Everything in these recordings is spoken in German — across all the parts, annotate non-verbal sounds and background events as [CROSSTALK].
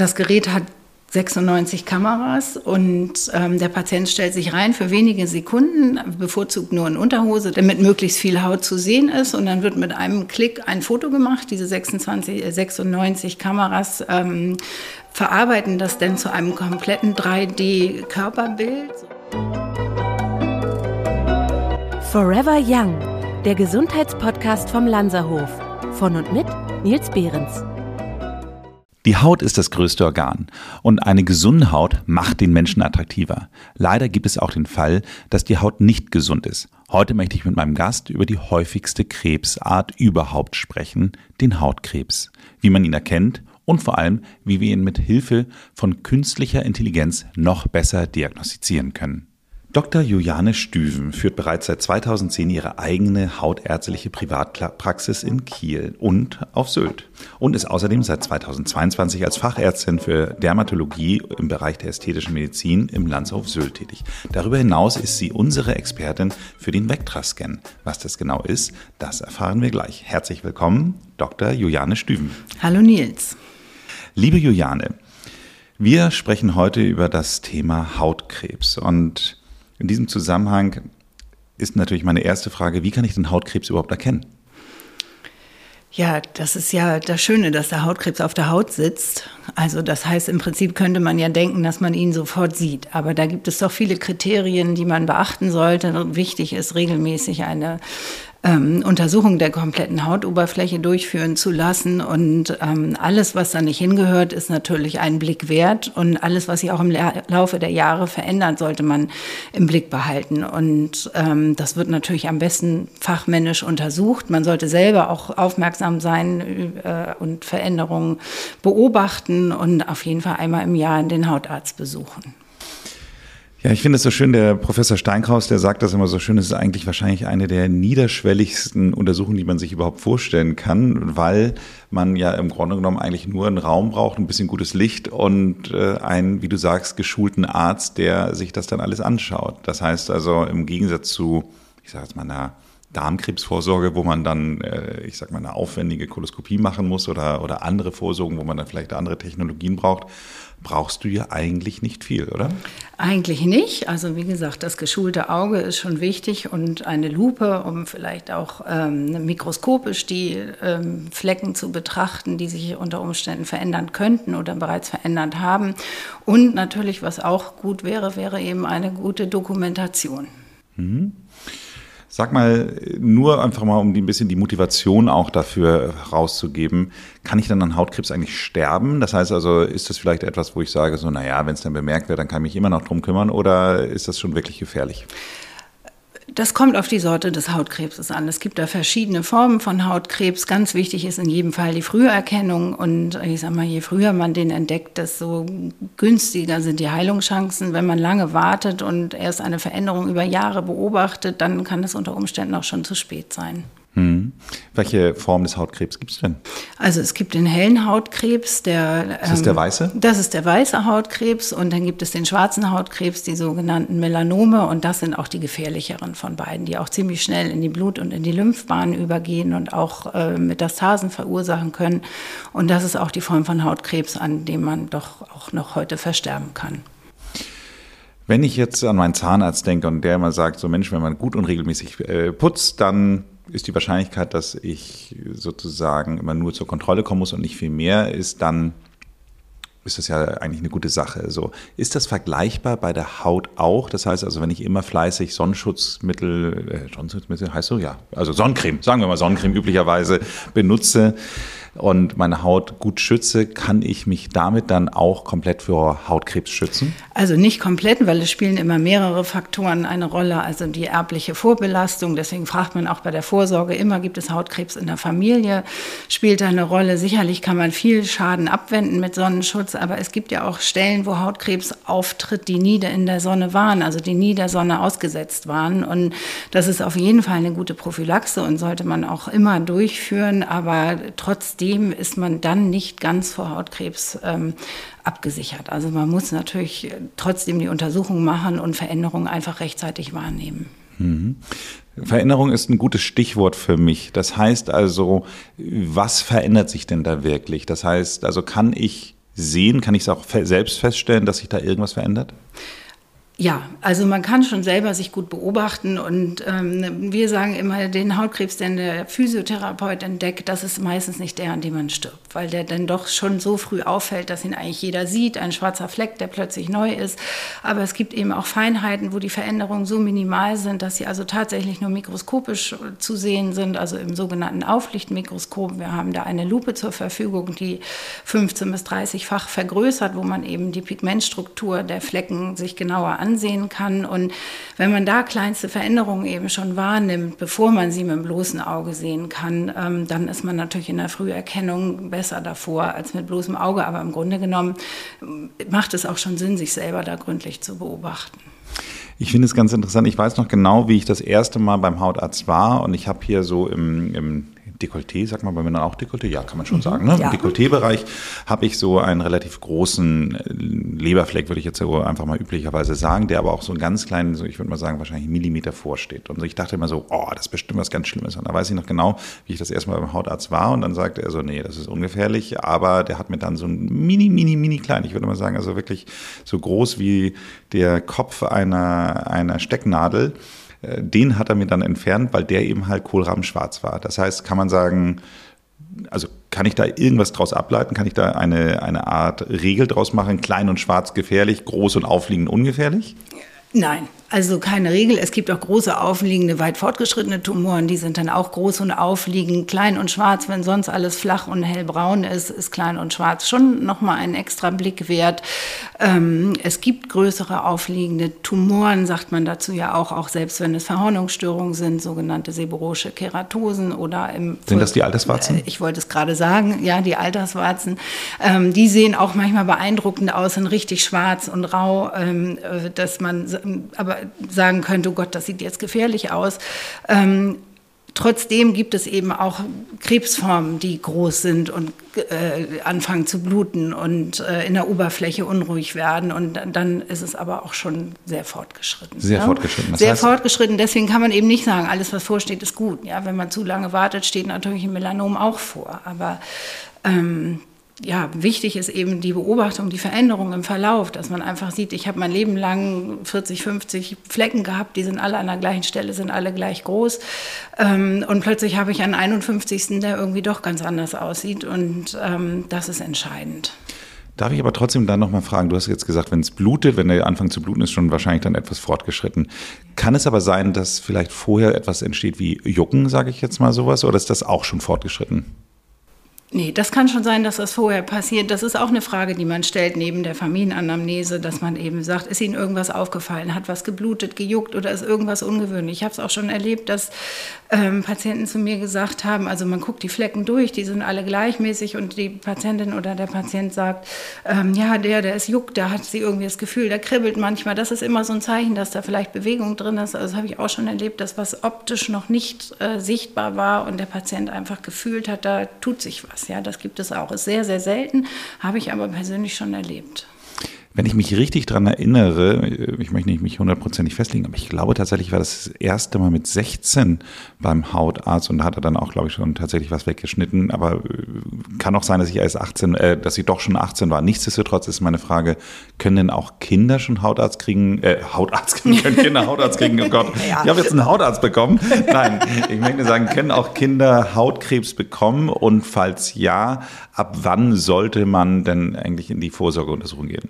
Das Gerät hat 96 Kameras und ähm, der Patient stellt sich rein für wenige Sekunden, bevorzugt nur in Unterhose, damit möglichst viel Haut zu sehen ist und dann wird mit einem Klick ein Foto gemacht. Diese 26, 96 äh, Kameras ähm, verarbeiten das dann zu einem kompletten 3D-Körperbild. Forever Young, der Gesundheitspodcast vom Lanzerhof. Von und mit Nils Behrens. Die Haut ist das größte Organ und eine gesunde Haut macht den Menschen attraktiver. Leider gibt es auch den Fall, dass die Haut nicht gesund ist. Heute möchte ich mit meinem Gast über die häufigste Krebsart überhaupt sprechen, den Hautkrebs, wie man ihn erkennt und vor allem, wie wir ihn mit Hilfe von künstlicher Intelligenz noch besser diagnostizieren können. Dr. Juliane Stüven führt bereits seit 2010 ihre eigene hautärztliche Privatpraxis in Kiel und auf Sylt und ist außerdem seit 2022 als Fachärztin für Dermatologie im Bereich der ästhetischen Medizin im Landshof Sylt tätig. Darüber hinaus ist sie unsere Expertin für den Vectra-Scan. Was das genau ist, das erfahren wir gleich. Herzlich willkommen, Dr. Juliane Stüven. Hallo Nils. Liebe Juliane, wir sprechen heute über das Thema Hautkrebs und in diesem Zusammenhang ist natürlich meine erste Frage, wie kann ich den Hautkrebs überhaupt erkennen? Ja, das ist ja das Schöne, dass der Hautkrebs auf der Haut sitzt. Also das heißt, im Prinzip könnte man ja denken, dass man ihn sofort sieht. Aber da gibt es doch viele Kriterien, die man beachten sollte. Wichtig ist regelmäßig eine ähm, Untersuchung der kompletten Hautoberfläche durchführen zu lassen. Und ähm, alles, was da nicht hingehört, ist natürlich einen Blick wert. Und alles, was sich auch im Laufe der Jahre verändert, sollte man im Blick behalten. Und ähm, das wird natürlich am besten fachmännisch untersucht. Man sollte selber auch aufmerksam sein äh, und Veränderungen beobachten und auf jeden Fall einmal im Jahr den Hautarzt besuchen. Ja, ich finde es so schön, der Professor Steinkraus, der sagt das immer so schön, es ist eigentlich wahrscheinlich eine der niederschwelligsten Untersuchungen, die man sich überhaupt vorstellen kann, weil man ja im Grunde genommen eigentlich nur einen Raum braucht, ein bisschen gutes Licht und äh, einen, wie du sagst, geschulten Arzt, der sich das dann alles anschaut. Das heißt also im Gegensatz zu, ich sage jetzt mal, einer Darmkrebsvorsorge, wo man dann, äh, ich sag mal, eine aufwendige Koloskopie machen muss oder, oder andere Vorsorgen, wo man dann vielleicht andere Technologien braucht, brauchst du ja eigentlich nicht viel, oder? Eigentlich nicht. Also wie gesagt, das geschulte Auge ist schon wichtig und eine Lupe, um vielleicht auch ähm, mikroskopisch die ähm, Flecken zu betrachten, die sich unter Umständen verändern könnten oder bereits verändert haben. Und natürlich, was auch gut wäre, wäre eben eine gute Dokumentation. Mhm. Sag mal, nur einfach mal, um ein bisschen die Motivation auch dafür rauszugeben, kann ich dann an Hautkrebs eigentlich sterben? Das heißt also, ist das vielleicht etwas, wo ich sage, so, naja, wenn es dann bemerkt wird, dann kann ich mich immer noch drum kümmern oder ist das schon wirklich gefährlich? Das kommt auf die Sorte des Hautkrebses an. Es gibt da verschiedene Formen von Hautkrebs. Ganz wichtig ist in jedem Fall die Früherkennung. Und ich sag mal, je früher man den entdeckt, desto günstiger sind die Heilungschancen. Wenn man lange wartet und erst eine Veränderung über Jahre beobachtet, dann kann es unter Umständen auch schon zu spät sein. Hm. Welche Form des Hautkrebs gibt es denn? Also es gibt den hellen Hautkrebs, der. Das ist der ähm, weiße? Das ist der weiße Hautkrebs und dann gibt es den schwarzen Hautkrebs, die sogenannten Melanome und das sind auch die gefährlicheren von beiden, die auch ziemlich schnell in die Blut- und in die Lymphbahn übergehen und auch äh, Metastasen verursachen können. Und das ist auch die Form von Hautkrebs, an dem man doch auch noch heute versterben kann. Wenn ich jetzt an meinen Zahnarzt denke und der immer sagt, so Mensch, wenn man gut und regelmäßig äh, putzt, dann ist die Wahrscheinlichkeit, dass ich sozusagen immer nur zur Kontrolle kommen muss und nicht viel mehr, ist dann ist das ja eigentlich eine gute Sache. So, ist das vergleichbar bei der Haut auch? Das heißt also, wenn ich immer fleißig Sonnenschutzmittel, äh, Sonnenschutzmittel heißt so, ja, also Sonnencreme, sagen wir mal Sonnencreme üblicherweise benutze, und meine Haut gut schütze, kann ich mich damit dann auch komplett vor Hautkrebs schützen? Also nicht komplett, weil es spielen immer mehrere Faktoren eine Rolle. Also die erbliche Vorbelastung, deswegen fragt man auch bei der Vorsorge immer, gibt es Hautkrebs in der Familie, spielt da eine Rolle. Sicherlich kann man viel Schaden abwenden mit Sonnenschutz, aber es gibt ja auch Stellen, wo Hautkrebs auftritt, die nie in der Sonne waren, also die nie der Sonne ausgesetzt waren. Und das ist auf jeden Fall eine gute Prophylaxe und sollte man auch immer durchführen, aber trotzdem trotzdem ist man dann nicht ganz vor Hautkrebs ähm, abgesichert. Also man muss natürlich trotzdem die Untersuchung machen und Veränderungen einfach rechtzeitig wahrnehmen. Mhm. Veränderung ist ein gutes Stichwort für mich. Das heißt also, was verändert sich denn da wirklich? Das heißt, also kann ich sehen? Kann ich es auch selbst feststellen, dass sich da irgendwas verändert? Ja, also man kann schon selber sich gut beobachten und ähm, wir sagen immer, den Hautkrebs, den der Physiotherapeut entdeckt, das ist meistens nicht der, an dem man stirbt, weil der dann doch schon so früh auffällt, dass ihn eigentlich jeder sieht, ein schwarzer Fleck, der plötzlich neu ist. Aber es gibt eben auch Feinheiten, wo die Veränderungen so minimal sind, dass sie also tatsächlich nur mikroskopisch zu sehen sind, also im sogenannten Auflichtmikroskop. Wir haben da eine Lupe zur Verfügung, die 15 bis 30-fach vergrößert, wo man eben die Pigmentstruktur der Flecken sich genauer anschaut ansehen kann. Und wenn man da kleinste Veränderungen eben schon wahrnimmt, bevor man sie mit dem bloßen Auge sehen kann, ähm, dann ist man natürlich in der Früherkennung besser davor als mit bloßem Auge. Aber im Grunde genommen äh, macht es auch schon Sinn, sich selber da gründlich zu beobachten. Ich finde es ganz interessant. Ich weiß noch genau, wie ich das erste Mal beim Hautarzt war und ich habe hier so im, im Dekolleté, sagt man bei Männern auch Dekolleté? Ja, kann man schon mhm. sagen. Ne? Ja. Im Dekolleté-Bereich habe ich so einen relativ großen äh, Leberfleck, würde ich jetzt so einfach mal üblicherweise sagen, der aber auch so einen ganz kleinen, so ich würde mal sagen, wahrscheinlich einen Millimeter vorsteht. Und ich dachte immer so, oh, das ist bestimmt was ganz Schlimmes. Und da weiß ich noch genau, wie ich das erste Mal beim Hautarzt war. Und dann sagte er so, nee, das ist ungefährlich. Aber der hat mir dann so ein mini, mini, mini klein, ich würde mal sagen, also wirklich so groß wie der Kopf einer, einer Stecknadel den hat er mir dann entfernt, weil der eben halt kohlrabenschwarz war. Das heißt, kann man sagen, also kann ich da irgendwas draus ableiten? Kann ich da eine, eine Art Regel draus machen? Klein und schwarz gefährlich, groß und aufliegend ungefährlich? Nein, also keine Regel. Es gibt auch große aufliegende, weit fortgeschrittene Tumoren, die sind dann auch groß und aufliegend. Klein und schwarz, wenn sonst alles flach und hellbraun ist, ist klein und schwarz schon nochmal ein extra Blick wert. Ähm, es gibt größere aufliegende Tumoren, sagt man dazu ja auch, auch selbst wenn es Verhornungsstörungen sind, sogenannte seborrhoische Keratosen oder im... Sind das die Alterswarzen? Äh, ich wollte es gerade sagen, ja, die Alterswarzen. Ähm, die sehen auch manchmal beeindruckend aus, sind richtig schwarz und rau, ähm, äh, dass man, aber sagen könnte, oh Gott, das sieht jetzt gefährlich aus. Ähm, Trotzdem gibt es eben auch Krebsformen, die groß sind und äh, anfangen zu bluten und äh, in der Oberfläche unruhig werden. Und dann ist es aber auch schon sehr fortgeschritten. Sehr ja? fortgeschritten. Das sehr heißt, fortgeschritten. Deswegen kann man eben nicht sagen, alles, was vorsteht, ist gut. Ja, wenn man zu lange wartet, steht natürlich ein Melanom auch vor. Aber ähm, ja, wichtig ist eben die Beobachtung, die Veränderung im Verlauf, dass man einfach sieht, ich habe mein Leben lang 40, 50 Flecken gehabt, die sind alle an der gleichen Stelle, sind alle gleich groß. Ähm, und plötzlich habe ich einen 51., der irgendwie doch ganz anders aussieht. Und ähm, das ist entscheidend. Darf ich aber trotzdem dann nochmal fragen, du hast jetzt gesagt, wenn es blutet, wenn der Anfang zu bluten ist, schon wahrscheinlich dann etwas fortgeschritten. Kann es aber sein, dass vielleicht vorher etwas entsteht wie Jucken, sage ich jetzt mal sowas, oder ist das auch schon fortgeschritten? Nee, das kann schon sein, dass das vorher passiert. Das ist auch eine Frage, die man stellt neben der Familienanamnese, dass man eben sagt, ist Ihnen irgendwas aufgefallen, hat was geblutet, gejuckt oder ist irgendwas ungewöhnlich. Ich habe es auch schon erlebt, dass ähm, Patienten zu mir gesagt haben, also man guckt die Flecken durch, die sind alle gleichmäßig und die Patientin oder der Patient sagt, ähm, ja, der, der ist juckt, da hat sie irgendwie das Gefühl, der kribbelt manchmal. Das ist immer so ein Zeichen, dass da vielleicht Bewegung drin ist. Also das habe ich auch schon erlebt, dass was optisch noch nicht äh, sichtbar war und der Patient einfach gefühlt hat, da tut sich was. Ja, das gibt es auch. Ist sehr, sehr selten, habe ich aber persönlich schon erlebt. Wenn ich mich richtig daran erinnere, ich möchte nicht mich hundertprozentig festlegen, aber ich glaube tatsächlich war das, das erste Mal mit 16 beim Hautarzt und da hat er dann auch, glaube ich, schon tatsächlich was weggeschnitten. Aber äh, kann auch sein, dass ich erst 18, äh, dass ich doch schon 18 war. Nichtsdestotrotz ist meine Frage, können denn auch Kinder schon Hautarzt kriegen? Äh, Hautarzt kriegen, können Kinder Hautarzt kriegen? Oh Gott, [LAUGHS] ja. ich habe jetzt einen Hautarzt bekommen. Nein, ich möchte sagen, können auch Kinder Hautkrebs bekommen? Und falls ja, ab wann sollte man denn eigentlich in die Vorsorgeuntersuchung gehen?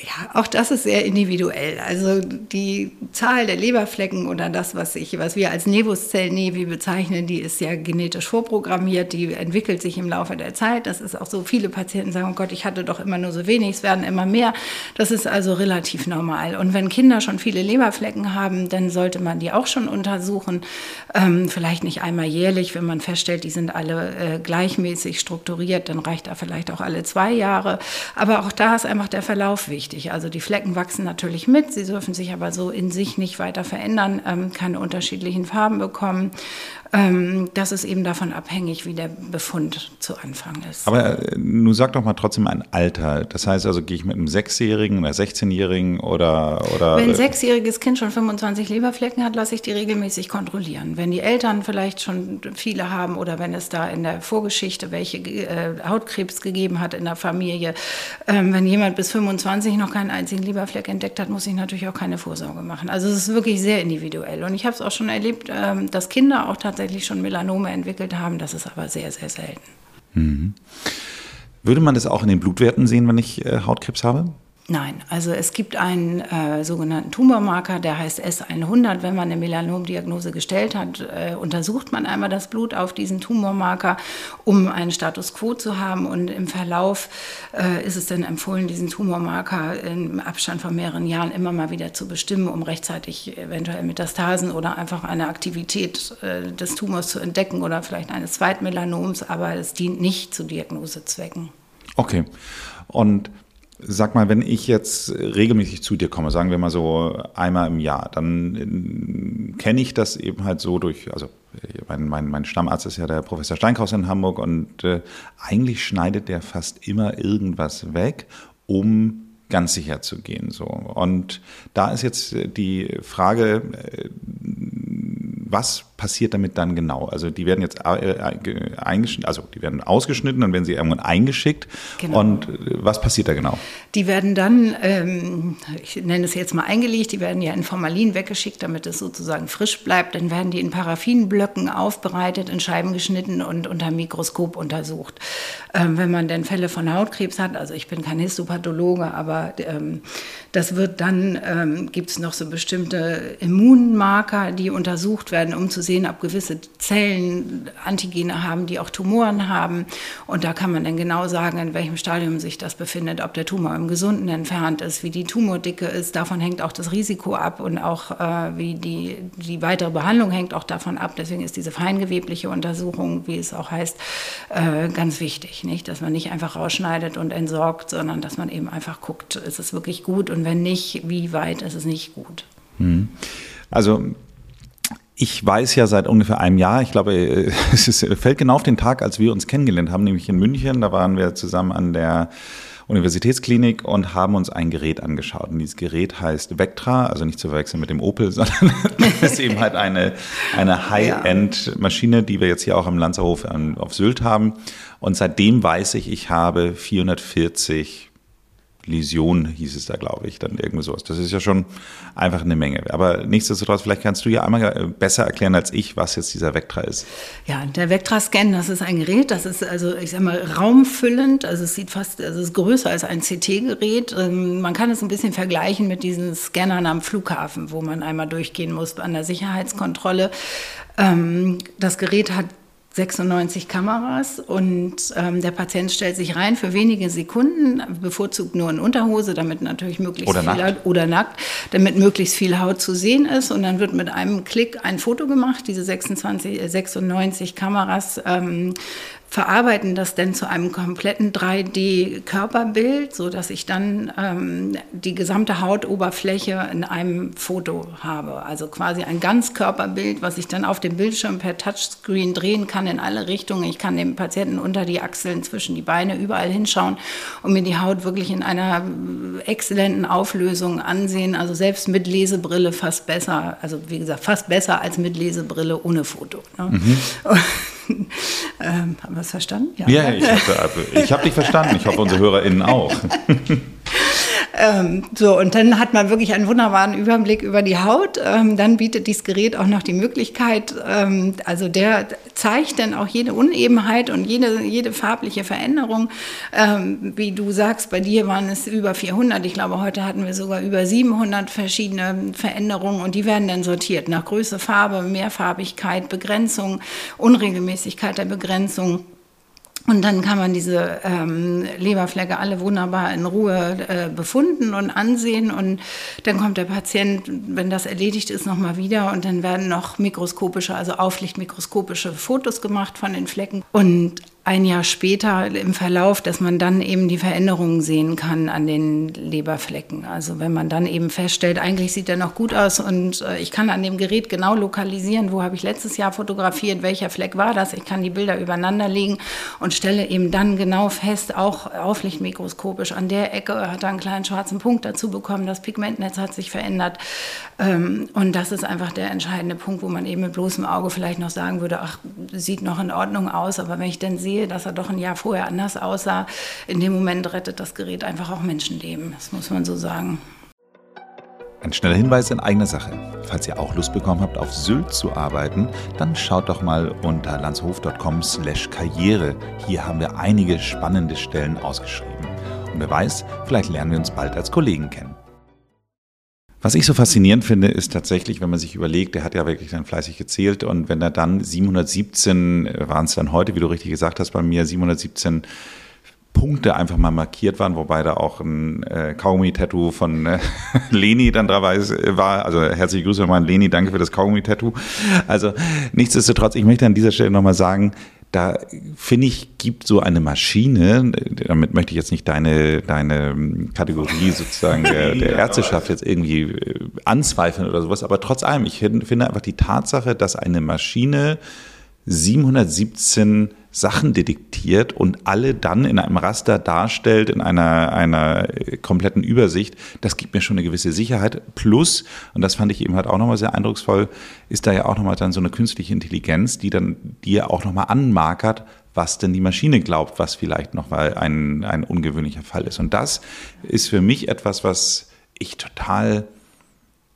Ja, auch das ist sehr individuell. Also die Zahl der Leberflecken oder das, was, ich, was wir als Nevuszell-Nevi bezeichnen, die ist ja genetisch vorprogrammiert, die entwickelt sich im Laufe der Zeit. Das ist auch so, viele Patienten sagen, oh Gott, ich hatte doch immer nur so wenig, es werden immer mehr. Das ist also relativ normal. Und wenn Kinder schon viele Leberflecken haben, dann sollte man die auch schon untersuchen. Ähm, vielleicht nicht einmal jährlich, wenn man feststellt, die sind alle äh, gleichmäßig strukturiert, dann reicht da vielleicht auch alle zwei Jahre. Aber auch da ist einfach der Verlauf wichtig wichtig. Also die Flecken wachsen natürlich mit, sie dürfen sich aber so in sich nicht weiter verändern, ähm, keine unterschiedlichen Farben bekommen. Ähm, das ist eben davon abhängig, wie der Befund zu Anfang ist. Aber äh, nun sag doch mal trotzdem ein Alter. Das heißt also, gehe ich mit einem Sechsjährigen oder 16-Jährigen oder, oder. Wenn ein sechsjähriges Kind schon 25 Leberflecken hat, lasse ich die regelmäßig kontrollieren. Wenn die Eltern vielleicht schon viele haben oder wenn es da in der Vorgeschichte welche äh, Hautkrebs gegeben hat in der Familie, ähm, wenn jemand bis 25 noch keinen einzigen Leberfleck entdeckt hat, muss ich natürlich auch keine Vorsorge machen. Also es ist wirklich sehr individuell. Und ich habe es auch schon erlebt, ähm, dass Kinder auch tatsächlich schon Melanome entwickelt haben. Das ist aber sehr, sehr selten. Mhm. Würde man das auch in den Blutwerten sehen, wenn ich äh, Hautkrebs habe? Nein, also es gibt einen äh, sogenannten Tumormarker, der heißt S100. Wenn man eine Melanomdiagnose gestellt hat, äh, untersucht man einmal das Blut auf diesen Tumormarker, um einen Status quo zu haben. Und im Verlauf äh, ist es dann empfohlen, diesen Tumormarker im Abstand von mehreren Jahren immer mal wieder zu bestimmen, um rechtzeitig eventuell Metastasen oder einfach eine Aktivität äh, des Tumors zu entdecken oder vielleicht eines Zweitmelanoms. Aber es dient nicht zu Diagnosezwecken. Okay. Und Sag mal, wenn ich jetzt regelmäßig zu dir komme, sagen wir mal so einmal im Jahr, dann äh, kenne ich das eben halt so durch, also mein, mein, mein Stammarzt ist ja der Professor Steinkaus in Hamburg und äh, eigentlich schneidet der fast immer irgendwas weg, um ganz sicher zu gehen. So. Und da ist jetzt die Frage, äh, was passiert damit dann genau? Also die werden jetzt äh, eingeschnitten, also die werden ausgeschnitten, dann werden sie irgendwann eingeschickt. Genau. Und äh, was passiert da genau? Die werden dann, ähm, ich nenne es jetzt mal eingelegt, die werden ja in Formalin weggeschickt, damit es sozusagen frisch bleibt. Dann werden die in Paraffinblöcken aufbereitet, in Scheiben geschnitten und unter Mikroskop untersucht. Ähm, wenn man denn Fälle von Hautkrebs hat, also ich bin kein Histopathologe, aber ähm, das wird dann, ähm, gibt es noch so bestimmte Immunmarker, die untersucht werden, um zu sehen, ob gewisse Zellen Antigene haben, die auch Tumoren haben. Und da kann man dann genau sagen, in welchem Stadium sich das befindet, ob der Tumor im Gesunden entfernt ist, wie die Tumordicke ist. Davon hängt auch das Risiko ab und auch äh, wie die, die weitere Behandlung hängt auch davon ab. Deswegen ist diese feingewebliche Untersuchung, wie es auch heißt, äh, ganz wichtig. Nicht? Dass man nicht einfach rausschneidet und entsorgt, sondern dass man eben einfach guckt, ist es wirklich gut und wenn nicht, wie weit ist es nicht gut. Hm. Also ich weiß ja seit ungefähr einem Jahr, ich glaube, [LAUGHS] es ist, fällt genau auf den Tag, als wir uns kennengelernt haben, nämlich in München. Da waren wir zusammen an der Universitätsklinik und haben uns ein Gerät angeschaut. Und dieses Gerät heißt Vectra, also nicht zu verwechseln mit dem Opel, [LAUGHS] sondern ist eben halt eine, eine High-End-Maschine, die wir jetzt hier auch am Lanzerhof auf Sylt haben. Und seitdem weiß ich, ich habe 440 Läsion hieß es da, glaube ich, dann irgendwo sowas. Das ist ja schon einfach eine Menge. Aber nichtsdestotrotz, vielleicht kannst du ja einmal äh, besser erklären als ich, was jetzt dieser Vectra ist. Ja, der Vectra-Scan, das ist ein Gerät, das ist also, ich sag mal, raumfüllend. Also es sieht fast, also es ist größer als ein CT-Gerät. Ähm, man kann es ein bisschen vergleichen mit diesen Scannern am Flughafen, wo man einmal durchgehen muss an der Sicherheitskontrolle. Ähm, das Gerät hat 96 Kameras und ähm, der Patient stellt sich rein für wenige Sekunden, bevorzugt nur in Unterhose, damit natürlich möglichst oder viel nackt. Haut, oder nackt, damit möglichst viel Haut zu sehen ist und dann wird mit einem Klick ein Foto gemacht. Diese 26, 96 Kameras ähm, verarbeiten das denn zu einem kompletten 3D-Körperbild, so dass ich dann ähm, die gesamte Hautoberfläche in einem Foto habe. Also quasi ein Ganzkörperbild, was ich dann auf dem Bildschirm per Touchscreen drehen kann in alle Richtungen. Ich kann dem Patienten unter die Achseln, zwischen die Beine, überall hinschauen und mir die Haut wirklich in einer exzellenten Auflösung ansehen. Also selbst mit Lesebrille fast besser, also wie gesagt, fast besser als mit Lesebrille ohne Foto. Ne? Mhm. [LAUGHS] [LAUGHS] ähm, haben wir es verstanden? Ja, ja ich habe hab dich verstanden. Ich hoffe, unsere [LAUGHS] HörerInnen auch. [LAUGHS] Ähm, so, und dann hat man wirklich einen wunderbaren Überblick über die Haut. Ähm, dann bietet dieses Gerät auch noch die Möglichkeit, ähm, also der zeigt dann auch jede Unebenheit und jede, jede farbliche Veränderung. Ähm, wie du sagst, bei dir waren es über 400. Ich glaube, heute hatten wir sogar über 700 verschiedene Veränderungen und die werden dann sortiert nach Größe, Farbe, Mehrfarbigkeit, Begrenzung, Unregelmäßigkeit der Begrenzung. Und dann kann man diese ähm, Leberflecke alle wunderbar in Ruhe äh, befunden und ansehen. Und dann kommt der Patient, wenn das erledigt ist, nochmal wieder. Und dann werden noch mikroskopische, also auflichtmikroskopische Fotos gemacht von den Flecken. Und ein Jahr später im Verlauf, dass man dann eben die Veränderungen sehen kann an den Leberflecken. Also wenn man dann eben feststellt, eigentlich sieht er noch gut aus und äh, ich kann an dem Gerät genau lokalisieren, wo habe ich letztes Jahr fotografiert, welcher Fleck war das. Ich kann die Bilder übereinander legen und stelle eben dann genau fest, auch auflichtmikroskopisch, an der Ecke hat er einen kleinen schwarzen Punkt dazu bekommen, das Pigmentnetz hat sich verändert. Ähm, und das ist einfach der entscheidende Punkt, wo man eben mit bloßem Auge vielleicht noch sagen würde, ach, sieht noch in Ordnung aus, aber wenn ich dann sehe, dass er doch ein Jahr vorher anders aussah, in dem Moment rettet das Gerät einfach auch Menschenleben. Das muss man so sagen. Ein schneller Hinweis in eigener Sache. Falls ihr auch Lust bekommen habt, auf Sylt zu arbeiten, dann schaut doch mal unter landshof.com slash karriere. Hier haben wir einige spannende Stellen ausgeschrieben. Und wer weiß, vielleicht lernen wir uns bald als Kollegen kennen. Was ich so faszinierend finde, ist tatsächlich, wenn man sich überlegt, der hat ja wirklich dann fleißig gezählt und wenn er dann 717, waren es dann heute, wie du richtig gesagt hast, bei mir 717 Punkte einfach mal markiert waren, wobei da auch ein äh, Kaugummi-Tattoo von äh, [LAUGHS] Leni dann dabei war. Also herzliche Grüße nochmal an Leni, danke für das Kaugummi-Tattoo. Also nichtsdestotrotz, ich möchte an dieser Stelle nochmal sagen, da finde ich, gibt so eine Maschine, damit möchte ich jetzt nicht deine, deine Kategorie sozusagen der, [LAUGHS] der Ärzteschaft jetzt irgendwie äh, anzweifeln oder sowas, aber trotz allem, ich finde einfach die Tatsache, dass eine Maschine 717 Sachen detektiert und alle dann in einem Raster darstellt, in einer, einer kompletten Übersicht, das gibt mir schon eine gewisse Sicherheit. Plus, und das fand ich eben halt auch nochmal sehr eindrucksvoll, ist da ja auch nochmal dann so eine künstliche Intelligenz, die dann dir auch nochmal anmarkert, was denn die Maschine glaubt, was vielleicht nochmal ein, ein ungewöhnlicher Fall ist. Und das ist für mich etwas, was ich total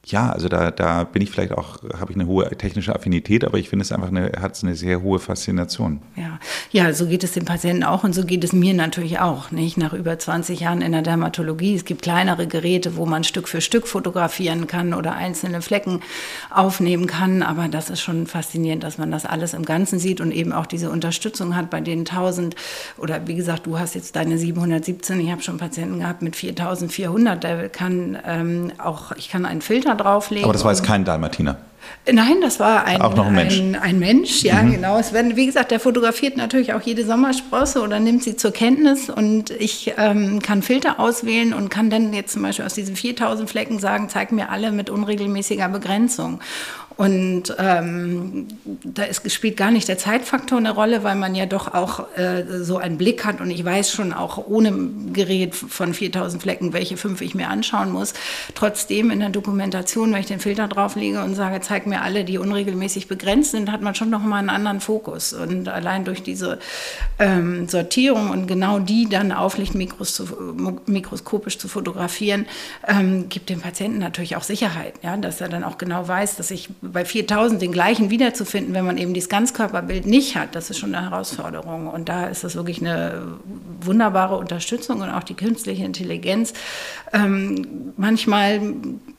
ja, also da, da bin ich vielleicht auch, habe ich eine hohe technische Affinität, aber ich finde es einfach eine, hat eine sehr hohe Faszination. Ja. ja, so geht es den Patienten auch und so geht es mir natürlich auch, nicht? Nach über 20 Jahren in der Dermatologie. Es gibt kleinere Geräte, wo man Stück für Stück fotografieren kann oder einzelne Flecken aufnehmen kann, aber das ist schon faszinierend, dass man das alles im Ganzen sieht und eben auch diese Unterstützung hat bei den 1000 oder wie gesagt, du hast jetzt deine 717, ich habe schon Patienten gehabt mit 4400, der kann ähm, auch, ich kann einen Filter Filter drauflegen. Aber das war jetzt kein Dalmatiner. Nein, das war ein, auch noch ein Mensch. Ein, ein Mensch, ja, mhm. genau. Es werden, wie gesagt, der fotografiert natürlich auch jede Sommersprosse oder nimmt sie zur Kenntnis und ich ähm, kann Filter auswählen und kann dann jetzt zum Beispiel aus diesen 4000 Flecken sagen, zeig mir alle mit unregelmäßiger Begrenzung. Und ähm, da ist, spielt gar nicht der Zeitfaktor eine Rolle, weil man ja doch auch äh, so einen Blick hat und ich weiß schon auch ohne Gerät von 4000 Flecken, welche fünf ich mir anschauen muss. Trotzdem in der Dokumentation, wenn ich den Filter drauflege und sage, zeig mir alle, die unregelmäßig begrenzt sind, hat man schon noch mal einen anderen Fokus. Und allein durch diese ähm, Sortierung und genau die dann auflichtmikroskopisch zu fotografieren, ähm, gibt dem Patienten natürlich auch Sicherheit, ja, dass er dann auch genau weiß, dass ich bei 4000 den gleichen wiederzufinden, wenn man eben dieses Ganzkörperbild nicht hat, das ist schon eine Herausforderung. Und da ist das wirklich eine wunderbare Unterstützung und auch die künstliche Intelligenz. Ähm, manchmal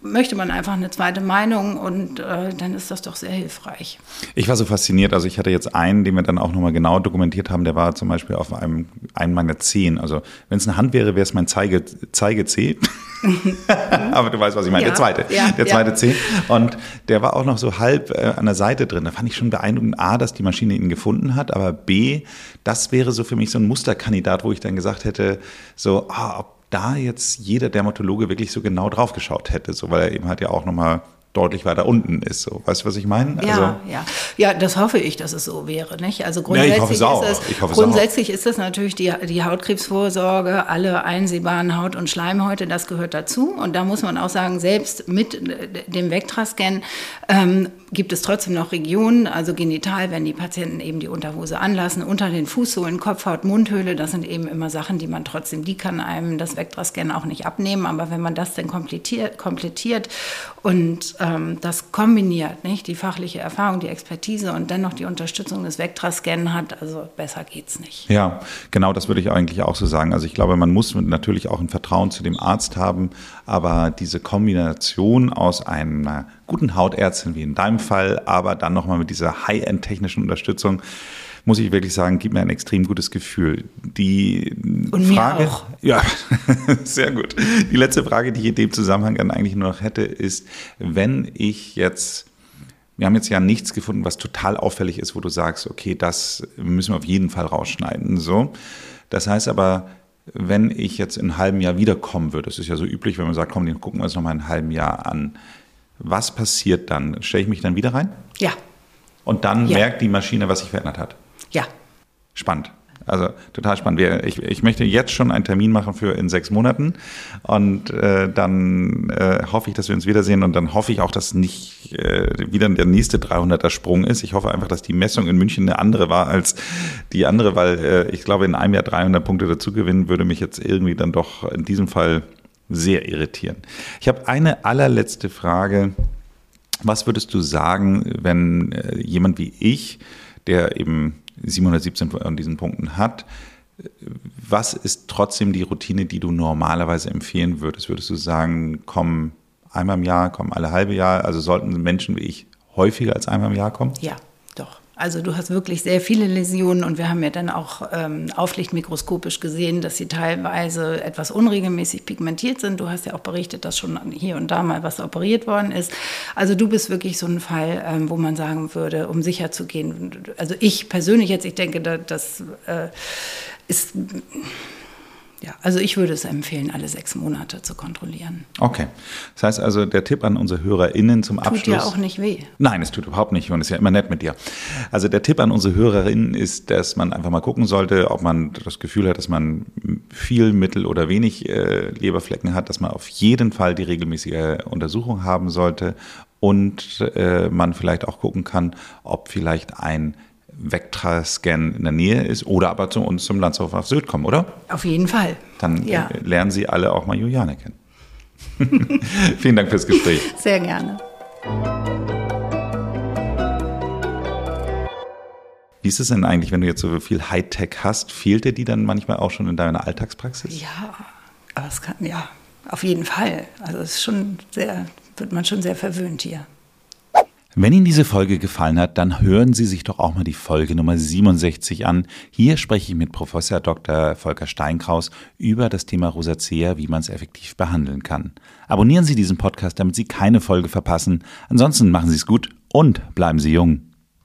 möchte man einfach eine zweite Meinung und äh, dann ist das doch sehr hilfreich. Ich war so fasziniert, also ich hatte jetzt einen, den wir dann auch nochmal genau dokumentiert haben, der war zum Beispiel auf einem, einem Magazin. Also wenn es eine Hand wäre, wäre es mein Zeige, Zeige C. [LAUGHS] Aber du weißt, was ich meine. Ja, der zweite. Ja, der zweite ja. C. Und der war auch noch so halb äh, an der Seite drin. Da fand ich schon beeindruckend, A, dass die Maschine ihn gefunden hat, aber B, das wäre so für mich so ein Musterkandidat, wo ich dann gesagt hätte, so, ah, ob da jetzt jeder Dermatologe wirklich so genau drauf geschaut hätte, so weil er eben halt ja auch nochmal deutlich weiter unten ist. So. Weißt du, was ich meine? Ja, also, ja. ja, das hoffe ich, dass es so wäre. Nicht? Also grundsätzlich, ja, ist, es, grundsätzlich ist das natürlich die, die Hautkrebsvorsorge, alle einsehbaren Haut- und Schleimhäute, das gehört dazu. Und da muss man auch sagen, selbst mit dem Vectrascan ähm, gibt es trotzdem noch Regionen, also genital, wenn die Patienten eben die Unterhose anlassen, unter den Fußsohlen, Kopfhaut, Mundhöhle, das sind eben immer Sachen, die man trotzdem, die kann einem das Vectrascan auch nicht abnehmen. Aber wenn man das dann komplettiert, komplettiert und ähm, das kombiniert, nicht die fachliche Erfahrung, die Expertise und dennoch die Unterstützung des Vectrascan hat, also besser geht's nicht. Ja, genau, das würde ich eigentlich auch so sagen. Also ich glaube, man muss natürlich auch ein Vertrauen zu dem Arzt haben, aber diese Kombination aus einer guten Hautärztin wie in deinem Fall, aber dann nochmal mit dieser High-End-technischen Unterstützung, muss ich wirklich sagen, gibt mir ein extrem gutes Gefühl. Die Und Frage, mir auch. Ja, [LAUGHS] sehr gut. Die letzte Frage, die ich in dem Zusammenhang dann eigentlich nur noch hätte, ist, wenn ich jetzt Wir haben jetzt ja nichts gefunden, was total auffällig ist, wo du sagst, okay, das müssen wir auf jeden Fall rausschneiden. So. Das heißt aber, wenn ich jetzt in einem halben Jahr wiederkommen würde, das ist ja so üblich, wenn man sagt, komm, den gucken wir uns noch mal in einem halben Jahr an. Was passiert dann? Stelle ich mich dann wieder rein? Ja. Und dann Ja. merkt die Maschine, was sich verändert hat. Ja. Spannend. Also total spannend. Ich, ich möchte jetzt schon einen Termin machen für in sechs Monaten und äh, dann äh, hoffe ich, dass wir uns wiedersehen und dann hoffe ich auch, dass nicht äh, wieder der nächste 300er Sprung ist. Ich hoffe einfach, dass die Messung in München eine andere war als die andere, weil äh, ich glaube, in einem Jahr 300 Punkte dazu gewinnen würde mich jetzt irgendwie dann doch in diesem Fall sehr irritieren. Ich habe eine allerletzte Frage. Was würdest du sagen, wenn äh, jemand wie ich, der eben 717 von diesen Punkten hat, was ist trotzdem die Routine, die du normalerweise empfehlen würdest? Würdest du sagen, komm einmal im Jahr, komm alle halbe Jahr? Also sollten Menschen wie ich häufiger als einmal im Jahr kommen? Ja. Also du hast wirklich sehr viele Läsionen und wir haben ja dann auch ähm, auflichtmikroskopisch gesehen, dass sie teilweise etwas unregelmäßig pigmentiert sind. Du hast ja auch berichtet, dass schon hier und da mal was operiert worden ist. Also du bist wirklich so ein Fall, ähm, wo man sagen würde, um sicher zu gehen. Also ich persönlich jetzt, ich denke, da, das äh, ist ja, also ich würde es empfehlen, alle sechs Monate zu kontrollieren. Okay. Das heißt also, der Tipp an unsere HörerInnen zum Abschluss. Tut ja auch nicht weh. Nein, es tut überhaupt nicht und ist ja immer nett mit dir. Also der Tipp an unsere Hörerinnen ist, dass man einfach mal gucken sollte, ob man das Gefühl hat, dass man viel, mittel oder wenig äh, Leberflecken hat, dass man auf jeden Fall die regelmäßige Untersuchung haben sollte und äh, man vielleicht auch gucken kann, ob vielleicht ein Vectra-Scan in der Nähe ist oder aber zu uns zum Landshof auf Sylt kommen, oder? Auf jeden Fall. Dann ja, äh, lernen Sie alle auch mal Juliane kennen. [LAUGHS] Vielen Dank fürs Gespräch. sehr gerne. Wie ist es denn eigentlich, wenn du jetzt so viel Hightech hast? Fehlt dir die dann manchmal auch schon in deiner Alltagspraxis? Ja, aber es kann, ja, auf jeden Fall. Also es ist schon sehr, wird man schon sehr verwöhnt hier. Wenn Ihnen diese Folge gefallen hat, dann hören Sie sich doch auch mal die Folge Nummer 67 an. Hier spreche ich mit Professor Dr. Volker Steinkraus über das Thema Rosacea, wie man es effektiv behandeln kann. Abonnieren Sie diesen Podcast, damit Sie keine Folge verpassen. Ansonsten machen Sie es gut und bleiben Sie jung.